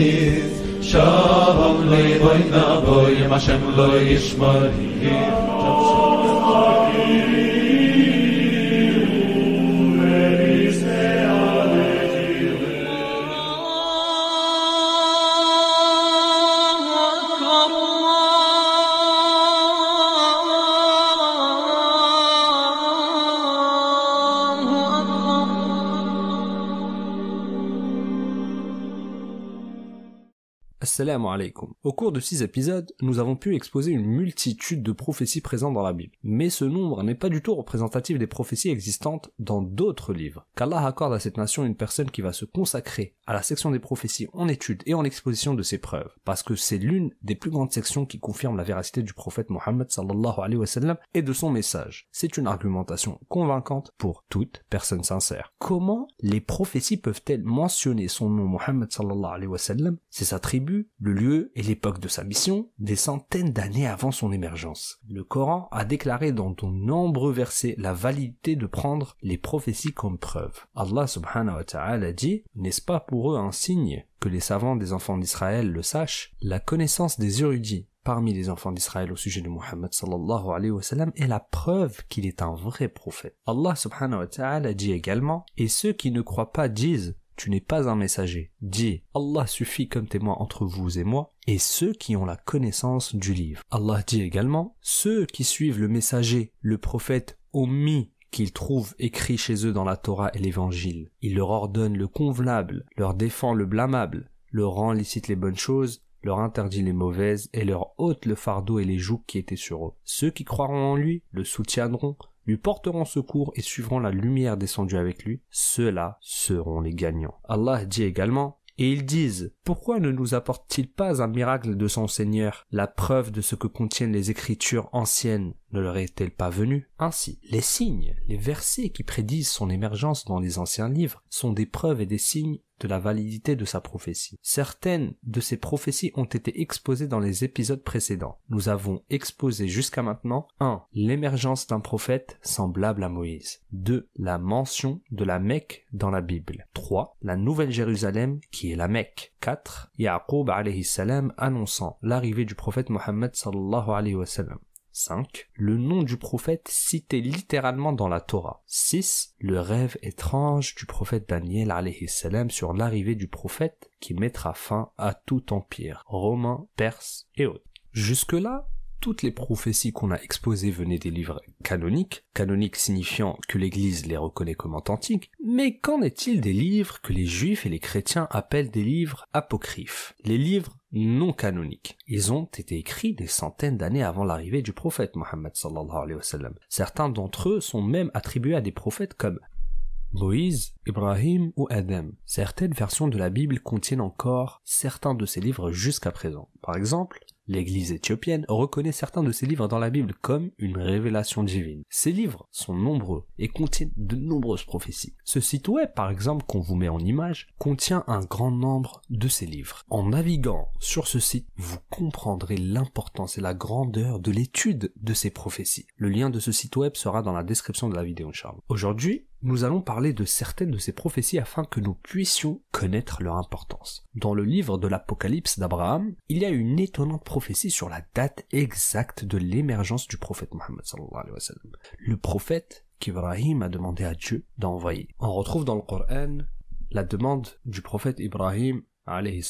his shalom le boy na boy ma shem lo yishmar shalom na boy ma shem lo yishmar Au cours de six épisodes, nous avons pu exposer une multitude de prophéties présentes dans la Bible. Mais ce nombre n'est pas du tout représentatif des prophéties existantes dans d'autres livres. Qu'Allah accorde à cette nation une personne qui va se consacrer à la section des prophéties en étude et en exposition de ses preuves. Parce que c'est l'une des plus grandes sections qui confirme la véracité du prophète Mohammed et de son message. C'est une argumentation convaincante pour toute personne sincère. Comment les prophéties peuvent-elles mentionner son nom Mohammed sallallahu alayhi wa sallam, c'est sa tribu, le lieu et l'époque de sa mission, des centaines d'années avant son émergence. Le Coran a déclaré dans de nombreux versets la validité de prendre les prophéties comme preuve. Allah subhanahu wa ta'ala dit, n'est-ce pas pour eux un signe que les savants des enfants d'Israël le sachent, la connaissance des érudits parmi les enfants d'Israël au sujet de Muhammad sallallahu alayhi wa sallam est la preuve qu'il est un vrai prophète. Allah subhanahu wa ta'ala dit également, et ceux qui ne croient pas disent, tu n'es pas un messager. Dis, Allah suffit comme témoin entre vous et moi, et ceux qui ont la connaissance du livre. Allah dit également, ceux qui suivent le messager, le prophète omis qu'ils trouvent écrit chez eux dans la Torah et l'Évangile. Il leur ordonne le convenable, leur défend le blâmable, leur rend licite les bonnes choses, leur interdit les mauvaises et leur ôte le fardeau et les jougs qui étaient sur eux. Ceux qui croiront en lui le soutiendront, lui porteront secours et suivront la lumière descendue avec lui, ceux-là seront les gagnants. Allah dit également, et ils disent, pourquoi ne nous apporte-t-il pas un miracle de son Seigneur? La preuve de ce que contiennent les écritures anciennes ne leur est-elle pas venue? Ainsi, les signes, les versets qui prédisent son émergence dans les anciens livres sont des preuves et des signes la validité de sa prophétie. Certaines de ces prophéties ont été exposées dans les épisodes précédents. Nous avons exposé jusqu'à maintenant 1. L'émergence d'un prophète semblable à Moïse. 2. La mention de la Mecque dans la Bible. 3. La Nouvelle Jérusalem qui est la Mecque. 4. Yaqub alayhi salam annonçant l'arrivée du prophète Mohammed sallallahu alayhi wa sallam. 5. Le nom du prophète cité littéralement dans la Torah. 6. Le rêve étrange du prophète Daniel salam sur l'arrivée du prophète qui mettra fin à tout empire, romain, perse et autres. Jusque-là, toutes les prophéties qu'on a exposées venaient des livres canoniques, canoniques signifiant que l'Église les reconnaît comme authentiques, mais qu'en est-il des livres que les juifs et les chrétiens appellent des livres apocryphes, les livres non canoniques Ils ont été écrits des centaines d'années avant l'arrivée du prophète Mohammed sallallahu alayhi wa sallam. Certains d'entre eux sont même attribués à des prophètes comme Moïse, Ibrahim ou Adam. Certaines versions de la Bible contiennent encore certains de ces livres jusqu'à présent. Par exemple, L'Église éthiopienne reconnaît certains de ces livres dans la Bible comme une révélation divine. Ces livres sont nombreux et contiennent de nombreuses prophéties. Ce site web, par exemple, qu'on vous met en image, contient un grand nombre de ces livres. En naviguant sur ce site, vous comprendrez l'importance et la grandeur de l'étude de ces prophéties. Le lien de ce site web sera dans la description de la vidéo, Charles. Aujourd'hui, nous allons parler de certaines de ces prophéties afin que nous puissions connaître leur importance. Dans le livre de l'Apocalypse d'Abraham, il y a une étonnante prophétie sur la date exacte de l'émergence du prophète Mohammed Le prophète qu'Ibrahim a demandé à Dieu d'envoyer. On retrouve dans le Coran la demande du prophète Ibrahim à Allah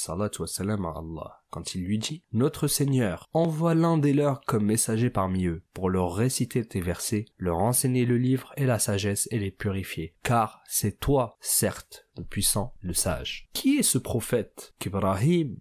quand il lui dit Notre Seigneur, envoie l'un des leurs comme messager parmi eux, pour leur réciter tes versets, leur enseigner le livre et la sagesse et les purifier. Car c'est toi, certes, le puissant, le sage. Qui est ce prophète qu'Ibrahim,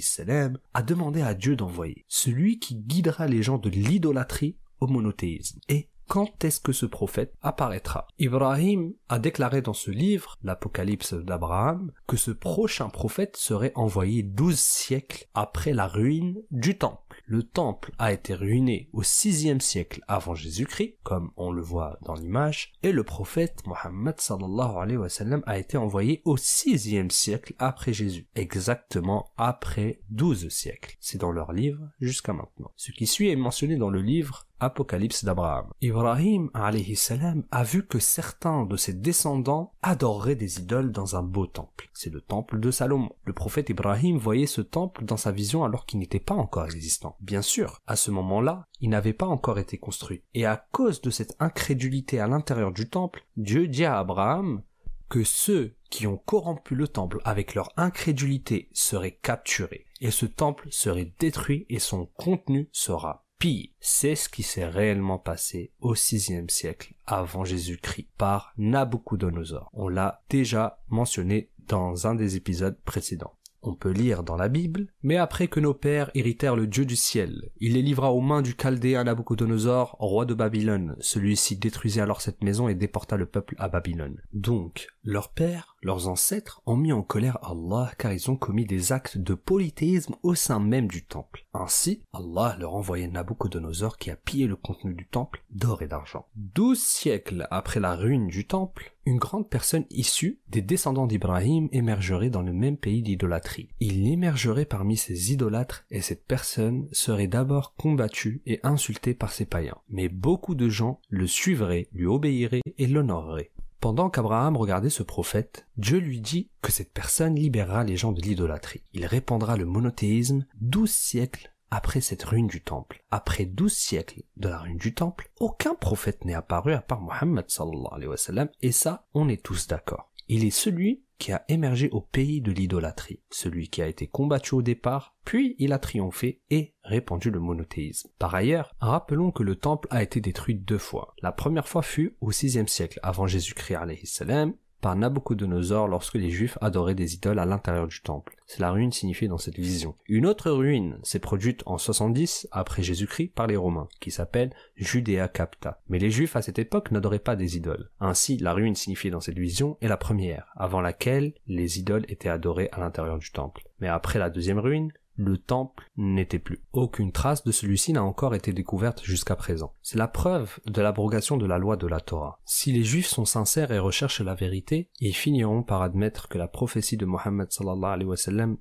salam, a demandé à Dieu d'envoyer? Celui qui guidera les gens de l'idolâtrie au monothéisme. Et quand est-ce que ce prophète apparaîtra? Ibrahim a déclaré dans ce livre, l'Apocalypse d'Abraham, que ce prochain prophète serait envoyé douze siècles après la ruine du temple. Le temple a été ruiné au sixième siècle avant Jésus-Christ, comme on le voit dans l'image, et le prophète Mohammed sallallahu a été envoyé au sixième siècle après Jésus, exactement après douze siècles. C'est dans leur livre jusqu'à maintenant. Ce qui suit est mentionné dans le livre Apocalypse d'Abraham. Ibrahim a vu que certains de ses descendants adoreraient des idoles dans un beau temple. C'est le temple de Salomon. Le prophète Ibrahim voyait ce temple dans sa vision alors qu'il n'était pas encore existant. Bien sûr, à ce moment-là, il n'avait pas encore été construit. Et à cause de cette incrédulité à l'intérieur du temple, Dieu dit à Abraham que ceux qui ont corrompu le temple avec leur incrédulité seraient capturés, et ce temple serait détruit et son contenu sera c'est ce qui s'est réellement passé au VIe siècle avant Jésus-Christ par Nabucodonosor. On l'a déjà mentionné dans un des épisodes précédents on peut lire dans la Bible, mais après que nos pères héritèrent le Dieu du ciel, il les livra aux mains du Chaldéen Nabucodonosor, roi de Babylone. Celui-ci détruisit alors cette maison et déporta le peuple à Babylone. Donc, leurs pères, leurs ancêtres, ont mis en colère Allah car ils ont commis des actes de polythéisme au sein même du temple. Ainsi, Allah leur envoyait Nabucodonosor qui a pillé le contenu du temple d'or et d'argent. Douze siècles après la ruine du temple, une grande personne issue des descendants d'Ibrahim émergerait dans le même pays d'idolâtrie. Il émergerait parmi ces idolâtres et cette personne serait d'abord combattue et insultée par ses païens. Mais beaucoup de gens le suivraient, lui obéiraient et l'honoreraient. Pendant qu'Abraham regardait ce prophète, Dieu lui dit que cette personne libérera les gens de l'idolâtrie. Il répandra le monothéisme douze siècles après cette ruine du temple, après douze siècles de la ruine du temple, aucun prophète n'est apparu à part Mohammed sallallahu alayhi wa sallam, et ça, on est tous d'accord. Il est celui qui a émergé au pays de l'idolâtrie, celui qui a été combattu au départ, puis il a triomphé et répandu le monothéisme. Par ailleurs, rappelons que le temple a été détruit deux fois. La première fois fut au sixième siècle avant Jésus-Christ par Nabucodonosor lorsque les Juifs adoraient des idoles à l'intérieur du temple. C'est la ruine signifiée dans cette vision. Une autre ruine s'est produite en 70 après Jésus-Christ par les Romains, qui s'appelle Judea Capta. Mais les Juifs à cette époque n'adoraient pas des idoles. Ainsi, la ruine signifiée dans cette vision est la première, avant laquelle les idoles étaient adorées à l'intérieur du temple. Mais après la deuxième ruine, le temple n'était plus. Aucune trace de celui-ci n'a encore été découverte jusqu'à présent. C'est la preuve de l'abrogation de la loi de la Torah. Si les juifs sont sincères et recherchent la vérité, ils finiront par admettre que la prophétie de Mohammed sallallahu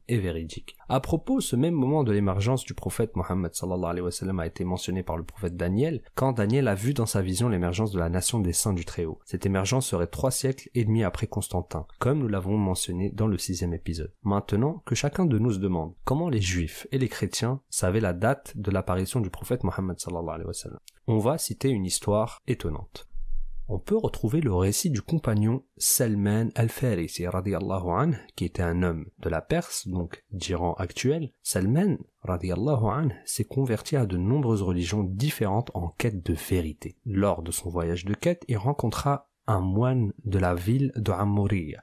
est véridique. À propos, ce même moment de l'émergence du prophète Mohammed a été mentionné par le prophète Daniel, quand Daniel a vu dans sa vision l'émergence de la nation des saints du Très-Haut. Cette émergence serait trois siècles et demi après Constantin, comme nous l'avons mentionné dans le sixième épisode. Maintenant, que chacun de nous se demande comment les juifs et les chrétiens savaient la date de l'apparition du prophète Mohammed. On va citer une histoire étonnante on peut retrouver le récit du compagnon Salman al-Farisi anhu, qui était un homme de la Perse, donc d'Iran actuel. Salman anhu s'est converti à de nombreuses religions différentes en quête de vérité. Lors de son voyage de quête, il rencontra un moine de la ville de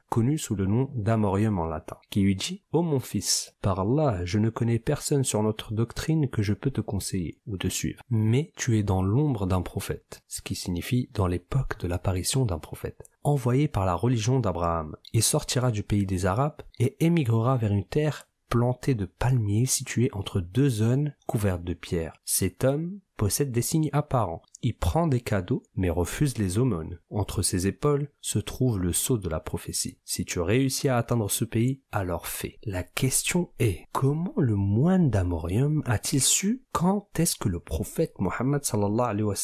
connu sous le nom d'Amorium en latin, qui lui dit Ô mon fils, par Allah, je ne connais personne sur notre doctrine que je peux te conseiller ou te suivre. Mais tu es dans l'ombre d'un prophète, ce qui signifie dans l'époque de l'apparition d'un prophète, envoyé par la religion d'Abraham. Il sortira du pays des Arabes et émigrera vers une terre plantée de palmiers située entre deux zones couvertes de pierres. Cet homme possède des signes apparents. Il prend des cadeaux, mais refuse les aumônes. Entre ses épaules se trouve le sceau de la prophétie. Si tu réussis à atteindre ce pays, alors fais. La question est, comment le moine d'Amorium a-t-il su quand est-ce que le prophète Mohammed sallallahu alayhi wa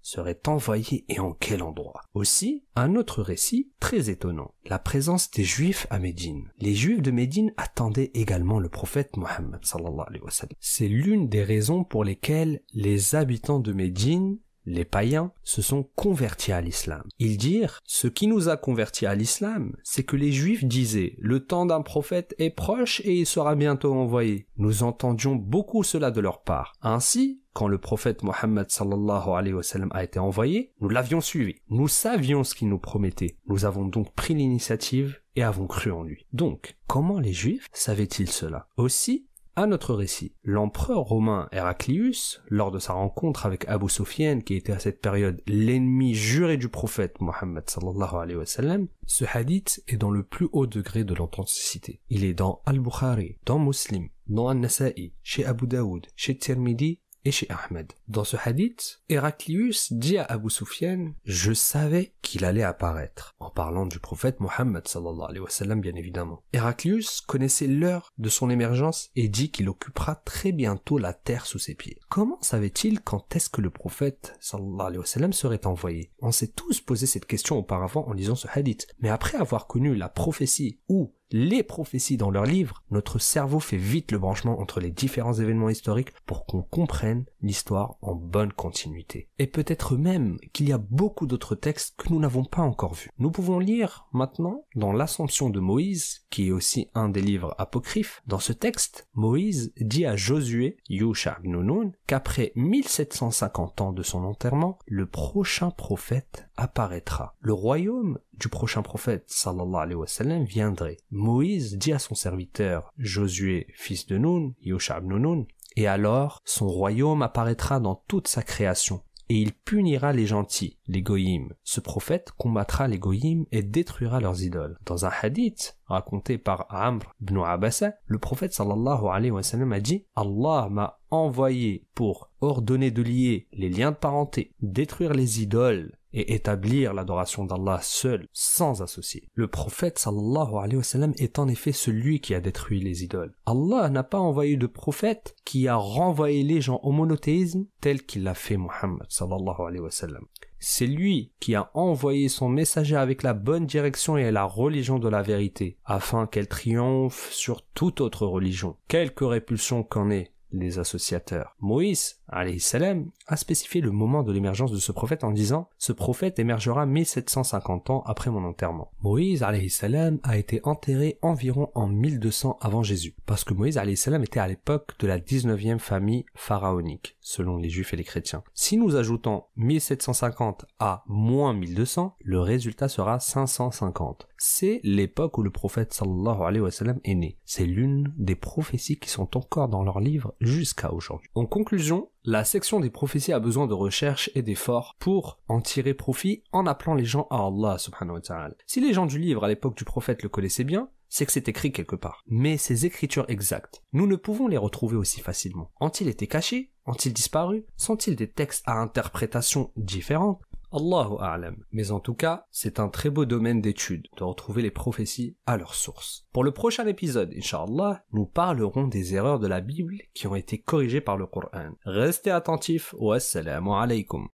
serait envoyé et en quel endroit? Aussi, un autre récit très étonnant. La présence des juifs à Médine. Les juifs de Médine attendaient également le prophète Mohammed sallallahu alayhi wa. C'est l'une des raisons pour lesquelles les habitants de Médine, les païens, se sont convertis à l'islam. Ils dirent, ce qui nous a convertis à l'islam, c'est que les juifs disaient, le temps d'un prophète est proche et il sera bientôt envoyé. Nous entendions beaucoup cela de leur part. Ainsi, quand le prophète Mohammed sallallahu alayhi wa sallam a été envoyé, nous l'avions suivi. Nous savions ce qu'il nous promettait. Nous avons donc pris l'initiative et avons cru en lui. Donc, comment les juifs savaient-ils cela? Aussi, à notre récit, l'empereur romain Héraclius, lors de sa rencontre avec Abu Sufyan, qui était à cette période l'ennemi juré du prophète Mohammed sallallahu alayhi wa sallam, ce hadith est dans le plus haut degré de l'authenticité. Il est dans Al-Bukhari, dans Muslim, dans An-Nasa'i, chez Abu Daoud, chez Tirmidhi et chez Ahmed. Dans ce hadith, Héraclius dit à Abu Sufyan Je savais qu'il allait apparaître, en parlant du prophète Mohammed sallallahu alayhi wa sallam bien évidemment. Héraclius connaissait l'heure de son émergence et dit qu'il occupera très bientôt la terre sous ses pieds. Comment savait-il quand est-ce que le prophète sallallahu alayhi wa sallam serait envoyé? On s'est tous posé cette question auparavant en lisant ce hadith, mais après avoir connu la prophétie ou les prophéties dans leurs livres, notre cerveau fait vite le branchement entre les différents événements historiques pour qu'on comprenne l'histoire en bonne continuité. Et peut-être même qu'il y a beaucoup d'autres textes que nous n'avons pas encore vus. Nous pouvons lire maintenant dans l'Assomption de Moïse, qui est aussi un des livres apocryphes. Dans ce texte, Moïse dit à Josué, Yusha ibn qu'après 1750 ans de son enterrement, le prochain prophète apparaîtra. Le royaume du prochain prophète sallallahu alayhi viendrait. Moïse dit à son serviteur Josué, fils de Nun, Yosha ibn et alors son royaume apparaîtra dans toute sa création, et il punira les gentils, les goyim. Ce prophète combattra les goyim et détruira leurs idoles. Dans un hadith raconté par Amr ibn Abasa, le prophète sallallahu alayhi a dit Allah m'a envoyé pour ordonner de lier les liens de parenté, détruire les idoles et établir l'adoration d'Allah seul, sans associé. Le prophète sallallahu alayhi wa sallam est en effet celui qui a détruit les idoles. Allah n'a pas envoyé de prophète qui a renvoyé les gens au monothéisme tel qu'il l'a fait Muhammad sallallahu alayhi wa sallam. C'est lui qui a envoyé son messager avec la bonne direction et la religion de la vérité, afin qu'elle triomphe sur toute autre religion, quelque répulsion qu'en ait les associateurs. Moïse, salam, a spécifié le moment de l'émergence de ce prophète en disant Ce prophète émergera 1750 ans après mon enterrement. Moïse salam, a été enterré environ en 1200 avant Jésus, parce que Moïse salam était à l'époque de la 19e famille pharaonique, selon les juifs et les chrétiens. Si nous ajoutons 1750 à moins 1200, le résultat sera 550. C'est l'époque où le prophète sallallahu alayhi wa sallam est né. C'est l'une des prophéties qui sont encore dans leur livre jusqu'à aujourd'hui. En conclusion, la section des prophéties a besoin de recherche et d'efforts pour en tirer profit en appelant les gens à Allah subhanahu wa ta'ala. Si les gens du livre à l'époque du prophète le connaissaient bien, c'est que c'est écrit quelque part. Mais ces écritures exactes, nous ne pouvons les retrouver aussi facilement. Ont-ils été cachés? Ont-ils disparu? Sont-ils des textes à interprétation différente? Allahu a'lam. Mais en tout cas, c'est un très beau domaine d'étude de retrouver les prophéties à leur source. Pour le prochain épisode, inshallah, nous parlerons des erreurs de la Bible qui ont été corrigées par le Coran. Restez attentifs. Wassalamu alaikum.